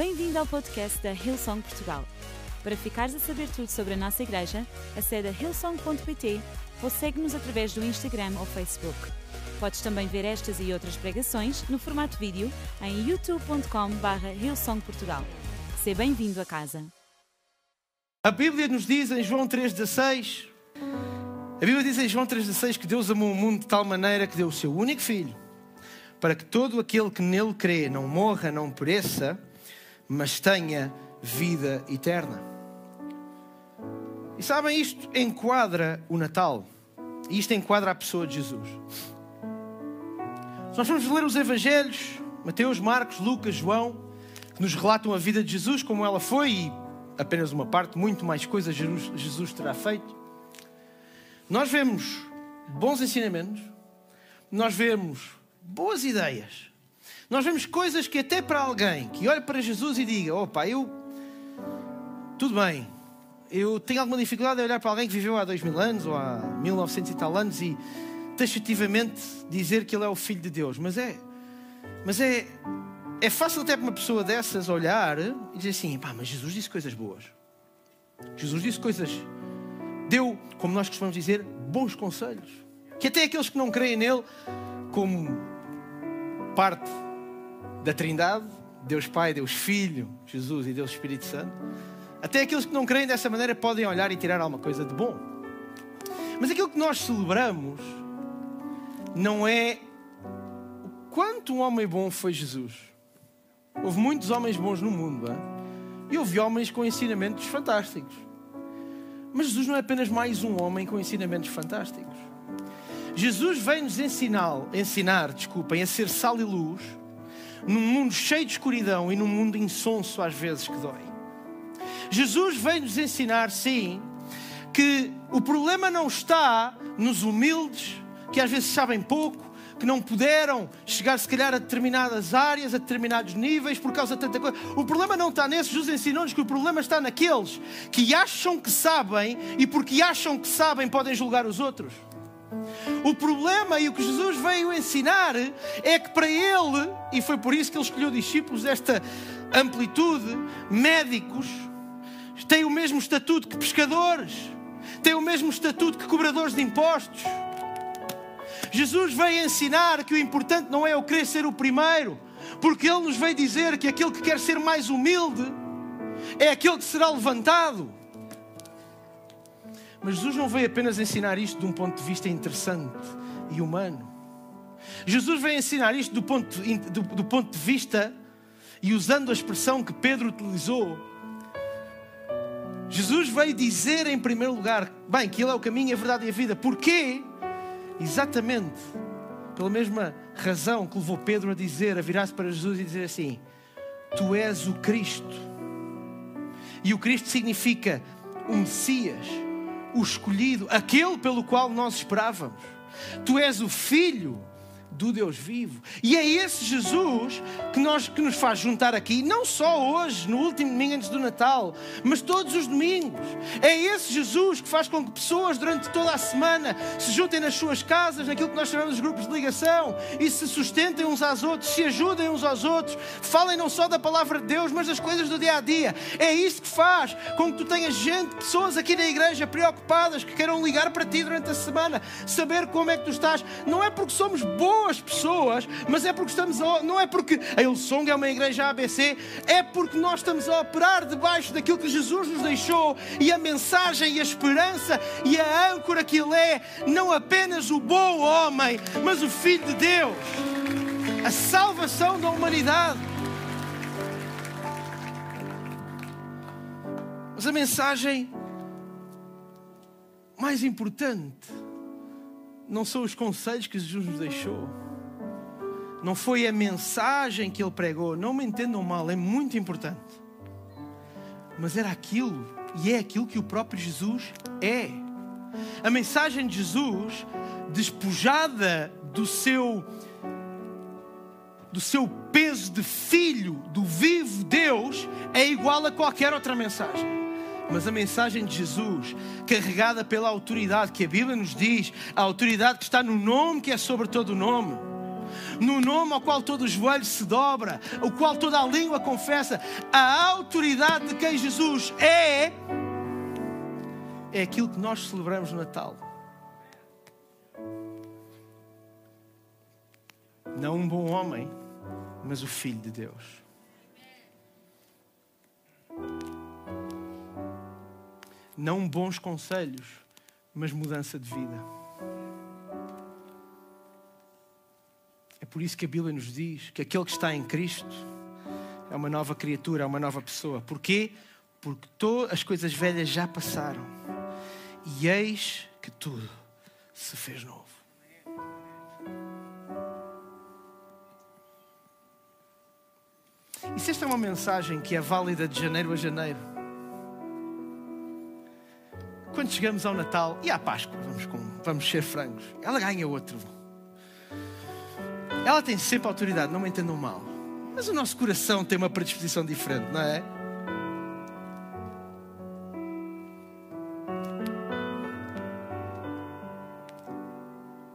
Bem-vindo ao podcast da Hillsong Portugal. Para ficares a saber tudo sobre a nossa igreja, acede a hillsong.pt ou segue-nos através do Instagram ou Facebook. Podes também ver estas e outras pregações no formato vídeo em youtube.com.br hillsongportugal. Seja bem-vindo a casa. A Bíblia nos diz em João 3,16 a Bíblia diz em João 3,16 que Deus amou o mundo de tal maneira que deu o seu único filho para que todo aquele que nele crê não morra, não pereça, mas tenha vida eterna. E sabem, isto enquadra o Natal. E isto enquadra a pessoa de Jesus. Se nós vamos ler os Evangelhos, Mateus, Marcos, Lucas, João, que nos relatam a vida de Jesus como ela foi e apenas uma parte, muito mais coisas Jesus terá feito. Nós vemos bons ensinamentos, nós vemos boas ideias, nós vemos coisas que até para alguém que olha para Jesus e diga: opa, eu. Tudo bem, eu tenho alguma dificuldade em olhar para alguém que viveu há dois mil anos ou há 1900 e tal anos e taxativamente dizer que ele é o Filho de Deus, mas é. Mas é. É fácil até para uma pessoa dessas olhar e dizer assim: pá, mas Jesus disse coisas boas. Jesus disse coisas deu, como nós costumamos dizer, bons conselhos. Que até aqueles que não creem nele, como parte da Trindade, Deus Pai, Deus Filho, Jesus e Deus Espírito Santo, até aqueles que não creem dessa maneira podem olhar e tirar alguma coisa de bom. Mas aquilo que nós celebramos não é o quanto um homem bom foi Jesus. Houve muitos homens bons no mundo, e houve homens com ensinamentos fantásticos. Mas Jesus não é apenas mais um homem com ensinamentos fantásticos. Jesus vem nos ensinar, ensinar, desculpem, a ser sal e luz num mundo cheio de escuridão e num mundo insonso às vezes que dói. Jesus vem nos ensinar, sim, que o problema não está nos humildes, que às vezes sabem pouco, que não puderam chegar, se calhar, a determinadas áreas, a determinados níveis, por causa de tanta coisa. O problema não está nesse. Jesus ensinou-nos que o problema está naqueles que acham que sabem e, porque acham que sabem, podem julgar os outros. O problema e o que Jesus veio ensinar é que para ele, e foi por isso que ele escolheu discípulos desta amplitude, médicos, têm o mesmo estatuto que pescadores, têm o mesmo estatuto que cobradores de impostos Jesus veio ensinar que o importante não é eu querer ser o primeiro, porque Ele nos veio dizer que aquele que quer ser mais humilde é aquele que será levantado. Mas Jesus não veio apenas ensinar isto de um ponto de vista interessante e humano. Jesus veio ensinar isto do ponto, do, do ponto de vista, e usando a expressão que Pedro utilizou, Jesus veio dizer em primeiro lugar, bem, que Ele é o caminho, a verdade e a vida. Porquê? exatamente pela mesma razão que levou Pedro a dizer, a virar-se para Jesus e dizer assim: Tu és o Cristo. E o Cristo significa o Messias, o escolhido, aquele pelo qual nós esperávamos. Tu és o Filho do Deus vivo. E é esse Jesus que, nós, que nos faz juntar aqui, não só hoje, no último domingo antes do Natal, mas todos os domingos. É esse Jesus que faz com que pessoas durante toda a semana se juntem nas suas casas, naquilo que nós chamamos de grupos de ligação, e se sustentem uns aos outros, se ajudem uns aos outros, falem não só da palavra de Deus, mas das coisas do dia a dia. É isso que faz com que tu tenhas gente, pessoas aqui na igreja preocupadas que queiram ligar para ti durante a semana, saber como é que tu estás. Não é porque somos bons boas pessoas, mas é porque estamos a, não é porque a Hillsong é uma igreja ABC, é porque nós estamos a operar debaixo daquilo que Jesus nos deixou e a mensagem e a esperança e a âncora que Ele é, não apenas o bom homem, mas o Filho de Deus, a salvação da humanidade. Mas a mensagem mais importante não são os conselhos que Jesus nos deixou. Não foi a mensagem que ele pregou. Não me entendam mal, é muito importante. Mas era aquilo, e é aquilo que o próprio Jesus é. A mensagem de Jesus, despojada do seu do seu peso de filho do vivo Deus, é igual a qualquer outra mensagem mas a mensagem de Jesus, carregada pela autoridade que a Bíblia nos diz, a autoridade que está no nome que é sobre todo o nome, no nome ao qual todo o joelho se dobra, o qual toda a língua confessa, a autoridade de quem Jesus é, é aquilo que nós celebramos no Natal. Não um bom homem, mas o Filho de Deus. Não bons conselhos, mas mudança de vida. É por isso que a Bíblia nos diz que aquele que está em Cristo é uma nova criatura, é uma nova pessoa. Porquê? Porque todas as coisas velhas já passaram e eis que tudo se fez novo. E se esta é uma mensagem que é válida de janeiro a janeiro, quando chegamos ao Natal e à Páscoa, vamos, com, vamos ser frangos, ela ganha outro. Ela tem sempre autoridade, não me entendam mal. Mas o nosso coração tem uma predisposição diferente, não é?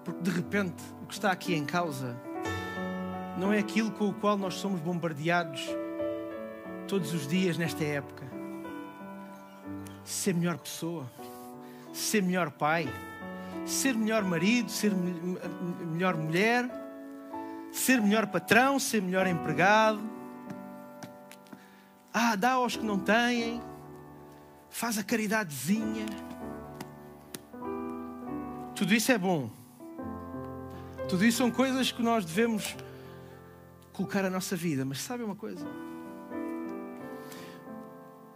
Porque de repente o que está aqui em causa não é aquilo com o qual nós somos bombardeados todos os dias nesta época. Ser melhor pessoa, ser melhor pai, ser melhor marido, ser melhor mulher, ser melhor patrão, ser melhor empregado. Ah, dá aos que não têm, faz a caridadezinha. Tudo isso é bom. Tudo isso são coisas que nós devemos colocar a nossa vida. Mas sabe uma coisa?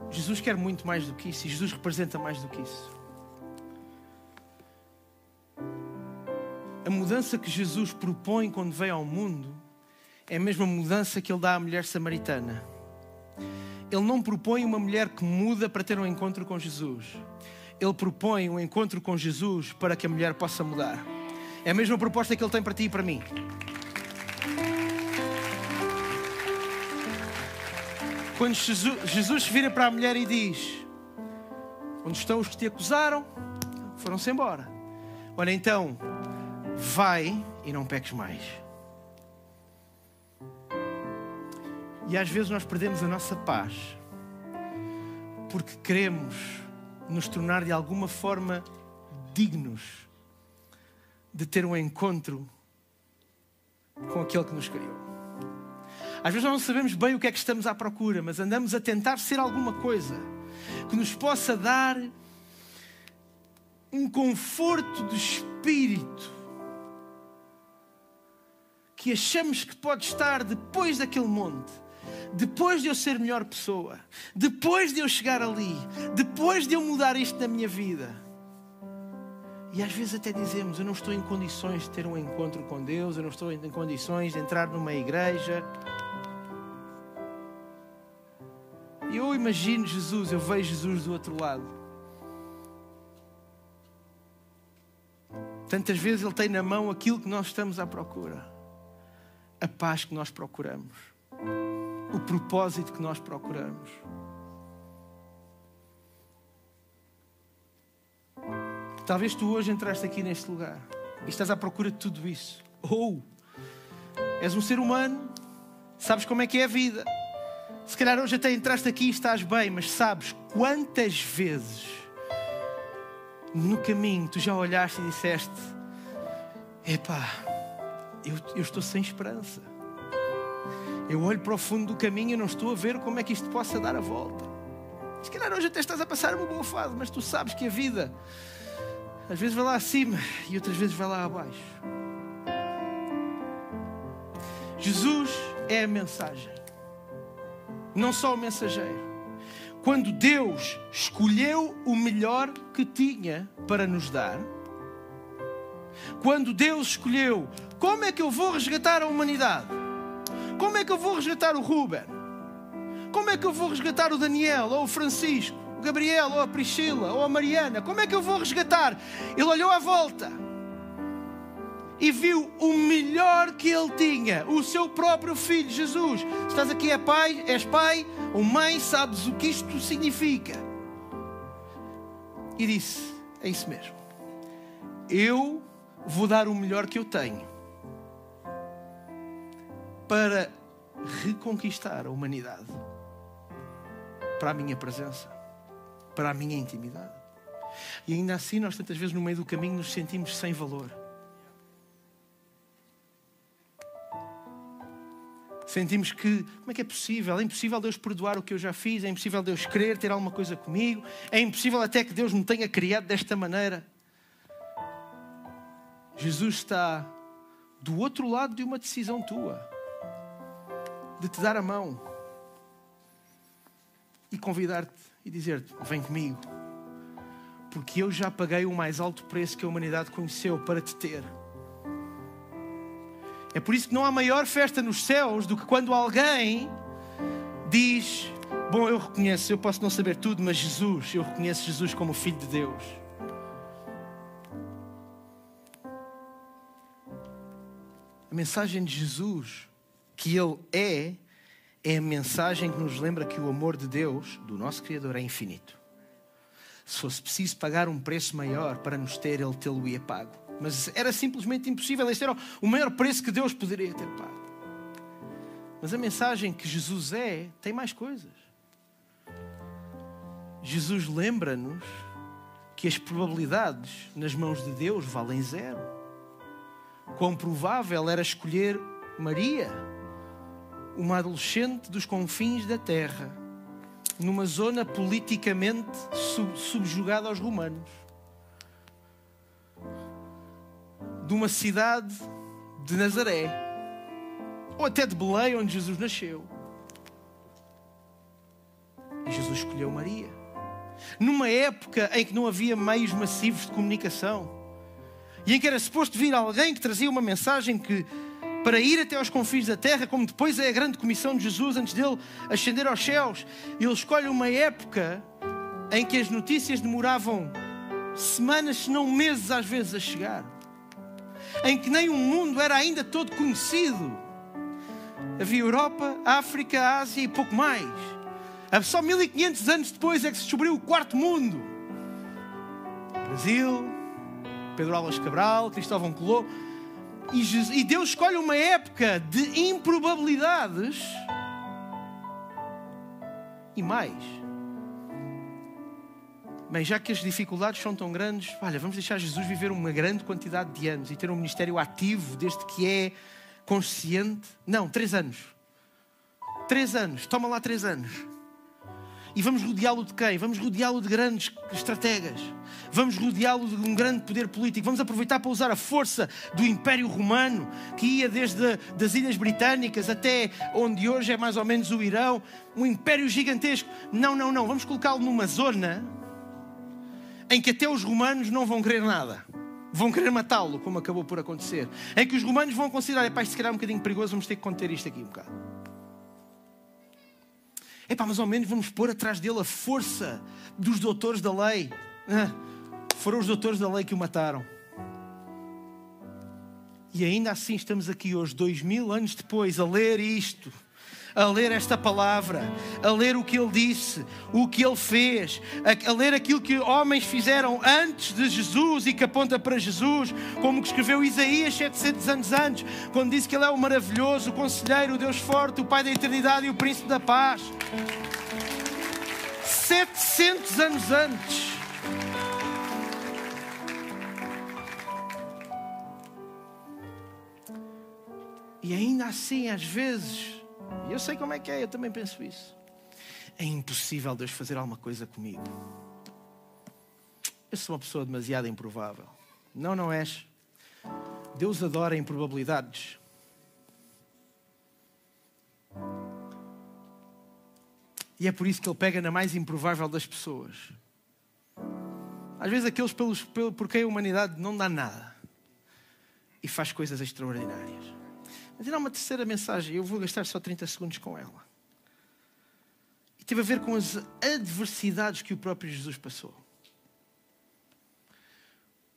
Jesus quer muito mais do que isso e Jesus representa mais do que isso. A mudança que Jesus propõe quando veio ao mundo é a mesma mudança que ele dá à mulher samaritana. Ele não propõe uma mulher que muda para ter um encontro com Jesus. Ele propõe um encontro com Jesus para que a mulher possa mudar. É a mesma proposta que ele tem para ti e para mim. Quando Jesus, vira para a mulher e diz: Onde estão os que te acusaram? Foram-se embora. Olha, então, vai e não peques mais. E às vezes nós perdemos a nossa paz porque queremos nos tornar de alguma forma dignos de ter um encontro com aquele que nos criou. Às vezes nós não sabemos bem o que é que estamos à procura, mas andamos a tentar ser alguma coisa que nos possa dar um conforto de espírito que achamos que pode estar depois daquele monte, depois de eu ser melhor pessoa, depois de eu chegar ali, depois de eu mudar isto na minha vida. E às vezes até dizemos: Eu não estou em condições de ter um encontro com Deus, eu não estou em condições de entrar numa igreja. E eu imagino Jesus, eu vejo Jesus do outro lado. Tantas vezes Ele tem na mão aquilo que nós estamos à procura, a paz que nós procuramos, o propósito que nós procuramos. Talvez tu hoje entraste aqui neste lugar e estás à procura de tudo isso. Ou és um ser humano, sabes como é que é a vida se calhar hoje até entraste aqui e estás bem, mas sabes quantas vezes no caminho tu já olhaste e disseste: Epá, eu, eu estou sem esperança. Eu olho para o fundo do caminho e não estou a ver como é que isto possa dar a volta. Se calhar hoje até estás a passar uma boa fase, mas tu sabes que a vida às vezes vai lá acima e outras vezes vai lá abaixo. Jesus é a mensagem não só o mensageiro. Quando Deus escolheu o melhor que tinha para nos dar, quando Deus escolheu como é que eu vou resgatar a humanidade, como é que eu vou resgatar o Ruben, como é que eu vou resgatar o Daniel ou o Francisco, o Gabriel ou a Priscila ou a Mariana, como é que eu vou resgatar? Ele olhou à volta e viu o melhor que ele tinha, o seu próprio filho Jesus. Estás aqui, é pai, és pai ou mãe, sabes o que isto significa. E disse: É isso mesmo. Eu vou dar o melhor que eu tenho para reconquistar a humanidade para a minha presença, para a minha intimidade. E ainda assim, nós tantas vezes no meio do caminho nos sentimos sem valor. Sentimos que, como é que é possível? É impossível Deus perdoar o que eu já fiz, é impossível Deus querer ter alguma coisa comigo, é impossível até que Deus me tenha criado desta maneira. Jesus está do outro lado de uma decisão tua, de te dar a mão e convidar-te e dizer-te: Vem comigo, porque eu já paguei o mais alto preço que a humanidade conheceu para te ter. É por isso que não há maior festa nos céus do que quando alguém diz: Bom, eu reconheço, eu posso não saber tudo, mas Jesus, eu reconheço Jesus como Filho de Deus. A mensagem de Jesus, que Ele é, é a mensagem que nos lembra que o amor de Deus, do nosso Criador, é infinito. Se fosse preciso pagar um preço maior para nos ter, Ele tê-lo-ia pago. Mas era simplesmente impossível. Este era o maior preço que Deus poderia ter pago. Mas a mensagem que Jesus é tem mais coisas. Jesus lembra-nos que as probabilidades nas mãos de Deus valem zero. Quão provável era escolher Maria, uma adolescente dos confins da terra, numa zona politicamente subjugada aos romanos de uma cidade de Nazaré, ou até de Belém, onde Jesus nasceu. E Jesus escolheu Maria. Numa época em que não havia meios massivos de comunicação, e em que era suposto vir alguém que trazia uma mensagem que, para ir até aos confins da terra, como depois é a grande comissão de Jesus antes dele ascender aos céus, ele escolhe uma época em que as notícias demoravam semanas, se não meses às vezes, a chegar em que nem o mundo era ainda todo conhecido. Havia Europa, África, Ásia e pouco mais. Só 1500 anos depois é que se descobriu o quarto mundo. Brasil, Pedro Álvares Cabral, Cristóvão Colombo. E Deus escolhe uma época de improbabilidades e mais Bem, já que as dificuldades são tão grandes, olha, vamos deixar Jesus viver uma grande quantidade de anos e ter um ministério ativo desde que é consciente. Não, três anos. Três anos, toma lá três anos. E vamos rodeá-lo de quem? Vamos rodeá-lo de grandes estrategas. Vamos rodeá-lo de um grande poder político. Vamos aproveitar para usar a força do Império Romano, que ia desde as Ilhas Britânicas até onde hoje é mais ou menos o Irão. Um império gigantesco. Não, não, não. Vamos colocá-lo numa zona em que até os romanos não vão querer nada. Vão querer matá-lo, como acabou por acontecer. Em que os romanos vão considerar, pá, se calhar é um bocadinho perigoso, vamos ter que conter isto aqui um bocado. Epá, mas ao menos vamos pôr atrás dele a força dos doutores da lei. Ah, foram os doutores da lei que o mataram. E ainda assim estamos aqui hoje, dois mil anos depois, a ler isto a ler esta palavra, a ler o que ele disse, o que ele fez, a, a ler aquilo que homens fizeram antes de Jesus e que aponta para Jesus, como que escreveu Isaías 700 anos antes, quando disse que ele é o maravilhoso, o conselheiro, o Deus forte, o Pai da eternidade e o príncipe da paz. 700 anos antes. E ainda assim, às vezes, e eu sei como é que é, eu também penso isso. É impossível Deus fazer alguma coisa comigo. Eu sou uma pessoa demasiado improvável. Não, não és. Deus adora improbabilidades. E é por isso que Ele pega na mais improvável das pessoas. Às vezes, aqueles pelos, por quem a humanidade não dá nada e faz coisas extraordinárias. Mas há uma terceira mensagem, eu vou gastar só 30 segundos com ela. E teve a ver com as adversidades que o próprio Jesus passou.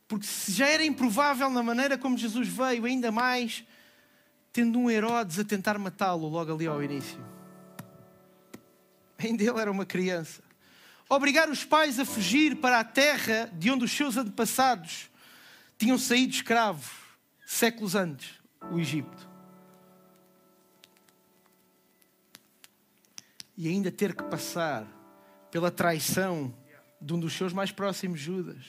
Porque se já era improvável na maneira como Jesus veio, ainda mais tendo um Herodes a tentar matá-lo logo ali ao início. Ainda ele era uma criança. Obrigar os pais a fugir para a terra de onde os seus antepassados tinham saído escravos séculos antes, o Egito e ainda ter que passar pela traição de um dos seus mais próximos, Judas.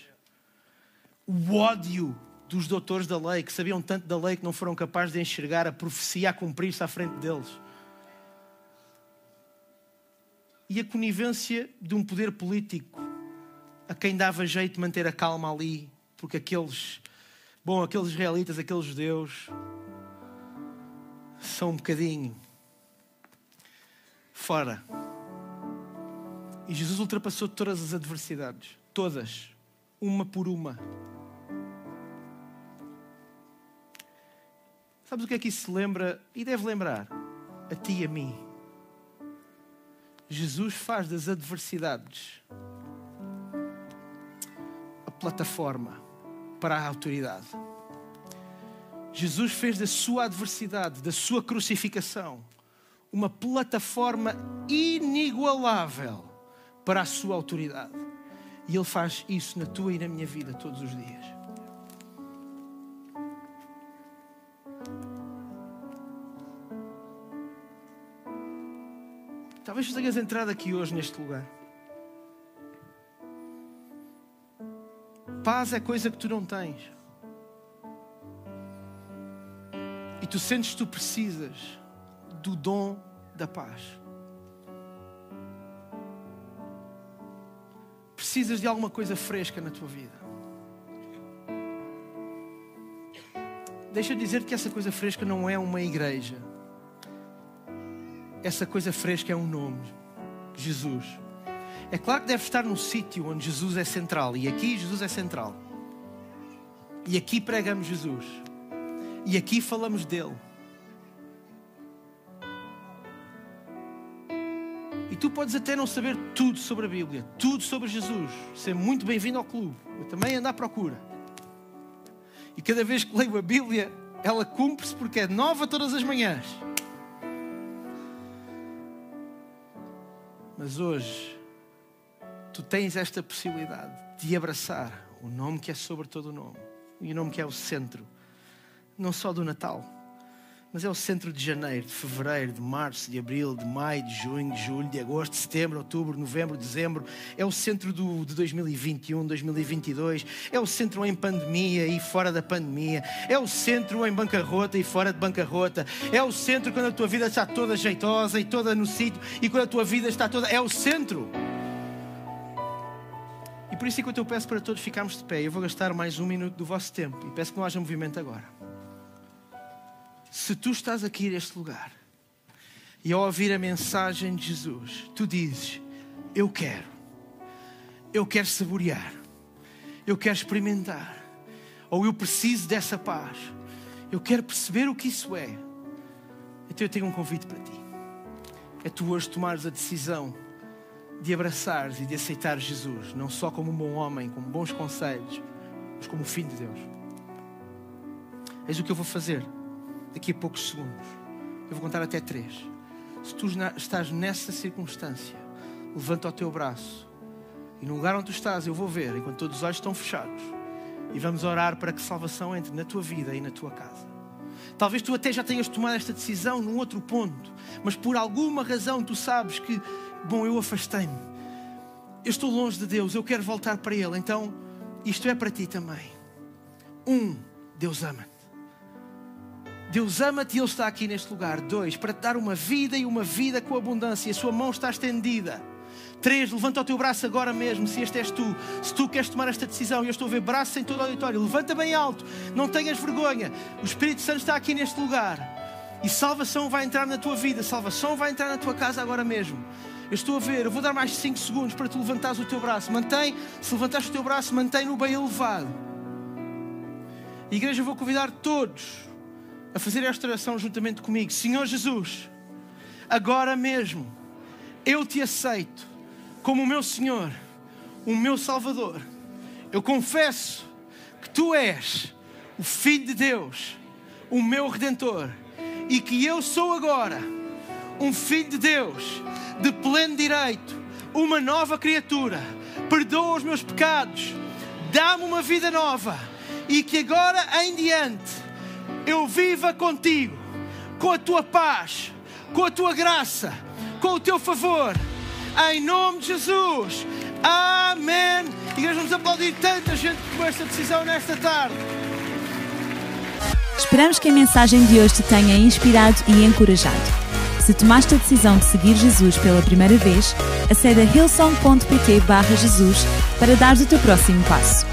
O ódio dos doutores da lei, que sabiam tanto da lei que não foram capazes de enxergar a profecia a cumprir-se à frente deles. E a conivência de um poder político a quem dava jeito de manter a calma ali, porque aqueles, bom, aqueles israelitas, aqueles judeus, são um bocadinho fora. E Jesus ultrapassou todas as adversidades, todas, uma por uma. Sabes o que é que isso lembra e deve lembrar? A ti e a mim. Jesus faz das adversidades a plataforma para a autoridade. Jesus fez da sua adversidade, da sua crucificação, uma plataforma inigualável para a sua autoridade. E Ele faz isso na tua e na minha vida todos os dias. Talvez tu tenhas entrado aqui hoje neste lugar. Paz é coisa que tu não tens. E tu sentes que tu precisas do dom da paz. Precisas de alguma coisa fresca na tua vida. Deixa eu dizer que essa coisa fresca não é uma igreja. Essa coisa fresca é um nome: Jesus. É claro que deve estar num sítio onde Jesus é central. E aqui Jesus é central. E aqui pregamos Jesus. E aqui falamos dele. E tu podes até não saber tudo sobre a Bíblia, tudo sobre Jesus. Ser muito bem-vindo ao clube. Eu também ando à procura. E cada vez que leio a Bíblia, ela cumpre-se porque é nova todas as manhãs. Mas hoje, tu tens esta possibilidade de abraçar o nome que é sobre todo o nome e o nome que é o centro, não só do Natal mas é o centro de janeiro, de fevereiro, de março, de abril, de maio, de junho, de julho, de agosto, de setembro, outubro, novembro, dezembro. É o centro do, de 2021, 2022. É o centro em pandemia e fora da pandemia. É o centro em bancarrota e fora de bancarrota. É o centro quando a tua vida está toda jeitosa e toda no sítio e quando a tua vida está toda. É o centro. E por isso, enquanto eu peço para todos ficarmos de pé, eu vou gastar mais um minuto do vosso tempo e peço que não haja movimento agora se tu estás aqui neste lugar e ao ouvir a mensagem de Jesus, tu dizes: Eu quero, eu quero saborear, eu quero experimentar, ou eu preciso dessa paz, eu quero perceber o que isso é. Então eu tenho um convite para ti. É tu hoje tomares a decisão de abraçares e de aceitar Jesus, não só como um bom homem, como bons conselhos, mas como filho de Deus. Eis o que eu vou fazer daqui a poucos segundos. Eu vou contar até três. Se tu estás nessa circunstância, levanta o teu braço e no lugar onde tu estás eu vou ver, enquanto todos os olhos estão fechados, e vamos orar para que salvação entre na tua vida e na tua casa. Talvez tu até já tenhas tomado esta decisão num outro ponto, mas por alguma razão tu sabes que, bom, eu afastei-me, eu estou longe de Deus, eu quero voltar para Ele, então isto é para ti também. Um, Deus ama-te. Deus ama-te e Ele está aqui neste lugar. Dois, para te dar uma vida e uma vida com abundância. A sua mão está estendida. Três, levanta o teu braço agora mesmo, se este és tu. Se tu queres tomar esta decisão, eu estou a ver braços em todo o auditório, levanta bem alto, não tenhas vergonha. O Espírito Santo está aqui neste lugar. E salvação vai entrar na tua vida, salvação vai entrar na tua casa agora mesmo. Eu estou a ver, eu vou dar mais 5 segundos para tu levantares o teu braço. Mantém, se levantares o teu braço, mantém-no bem elevado. igreja, eu vou convidar todos a fazer esta oração juntamente comigo. Senhor Jesus, agora mesmo eu te aceito como o meu Senhor, o meu Salvador. Eu confesso que tu és o Filho de Deus, o meu Redentor, e que eu sou agora um Filho de Deus, de pleno direito, uma nova criatura. Perdoa os meus pecados, dá-me uma vida nova, e que agora em diante eu viva contigo, com a tua paz, com a tua graça, com o teu favor. Em nome de Jesus. Amém. Igreja, vamos aplaudir tanta gente que tomou esta decisão nesta tarde. Esperamos que a mensagem de hoje te tenha inspirado e encorajado. Se tomaste a decisão de seguir Jesus pela primeira vez, acede a hillsong.pt Jesus para dar o teu próximo passo.